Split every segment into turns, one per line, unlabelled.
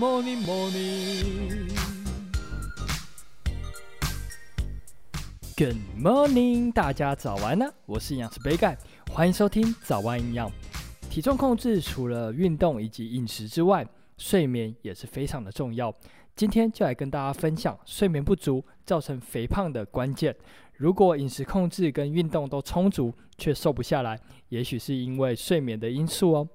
morning, morning. Good morning，大家早安呢！我是营养师杯盖，欢迎收听早安营养。体重控制除了运动以及饮食之外，睡眠也是非常的重要。今天就来跟大家分享睡眠不足造成肥胖的关键。如果饮食控制跟运动都充足，却瘦不下来，也许是因为睡眠的因素哦。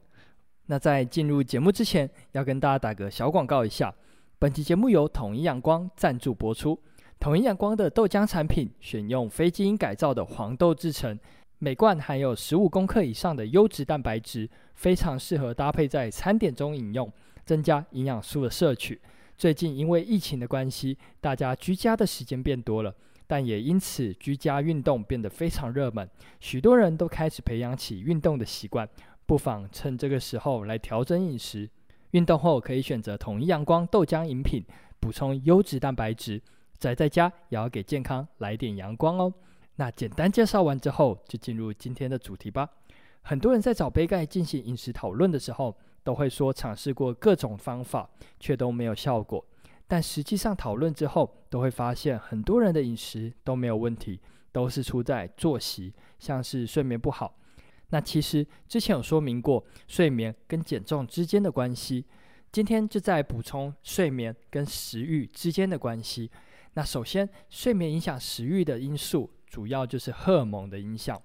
那在进入节目之前，要跟大家打个小广告一下。本期节目由统一阳光赞助播出。统一阳光的豆浆产品选用非基因改造的黄豆制成，每罐含有十五公克以上的优质蛋白质，非常适合搭配在餐点中饮用，增加营养素的摄取。最近因为疫情的关系，大家居家的时间变多了。但也因此，居家运动变得非常热门，许多人都开始培养起运动的习惯。不妨趁这个时候来调整饮食，运动后可以选择统一阳光豆浆饮品，补充优质蛋白质。宅在家也要给健康来点阳光哦。那简单介绍完之后，就进入今天的主题吧。很多人在找杯盖进行饮食讨论的时候，都会说尝试过各种方法，却都没有效果。但实际上讨论之后，都会发现很多人的饮食都没有问题，都是出在作息，像是睡眠不好。那其实之前有说明过睡眠跟减重之间的关系，今天就再补充睡眠跟食欲之间的关系。那首先，睡眠影响食欲的因素主要就是荷尔蒙的影响。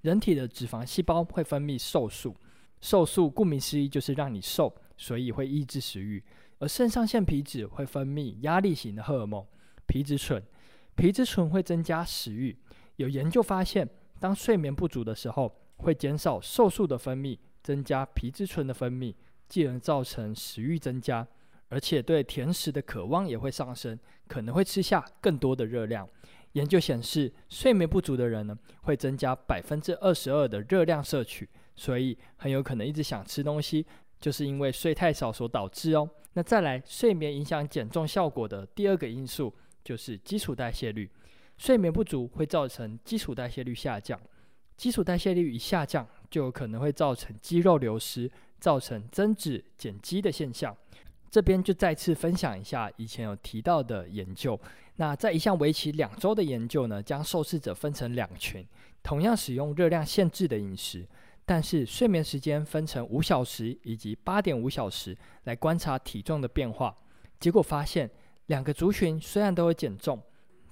人体的脂肪细胞会分泌瘦素，瘦素顾名思义就是让你瘦，所以会抑制食欲。而肾上腺皮质会分泌压力型的荷尔蒙皮质醇，皮质醇会增加食欲。有研究发现，当睡眠不足的时候，会减少瘦素的分泌，增加皮质醇的分泌，进而造成食欲增加，而且对甜食的渴望也会上升，可能会吃下更多的热量。研究显示，睡眠不足的人呢，会增加百分之二十二的热量摄取，所以很有可能一直想吃东西。就是因为睡太少所导致哦。那再来，睡眠影响减重效果的第二个因素就是基础代谢率。睡眠不足会造成基础代谢率下降，基础代谢率一下降，就有可能会造成肌肉流失，造成增脂减肌的现象。这边就再次分享一下以前有提到的研究。那在一项为期两周的研究呢，将受试者分成两群，同样使用热量限制的饮食。但是睡眠时间分成五小时以及八点五小时来观察体重的变化，结果发现两个族群虽然都有减重，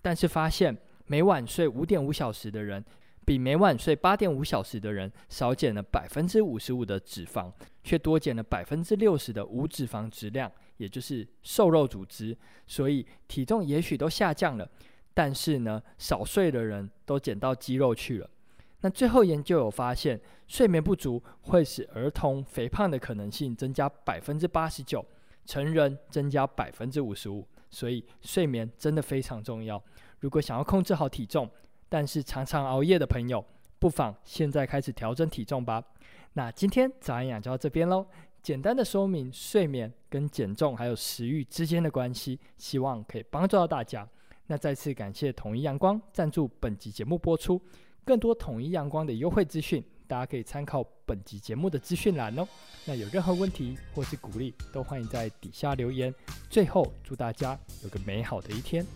但是发现每晚睡五点五小时的人比每晚睡八点五小时的人少减了百分之五十五的脂肪，却多减了百分之六十的无脂肪质量，也就是瘦肉组织。所以体重也许都下降了，但是呢，少睡的人都减到肌肉去了。那最后研究有发现，睡眠不足会使儿童肥胖的可能性增加百分之八十九，成人增加百分之五十五。所以睡眠真的非常重要。如果想要控制好体重，但是常常熬夜的朋友，不妨现在开始调整体重吧。那今天早安养就到这边喽，简单的说明睡眠跟减重还有食欲之间的关系，希望可以帮助到大家。那再次感谢统一阳光赞助本集节目播出。更多统一阳光的优惠资讯，大家可以参考本集节目的资讯栏哦。那有任何问题或是鼓励，都欢迎在底下留言。最后，祝大家有个美好的一天。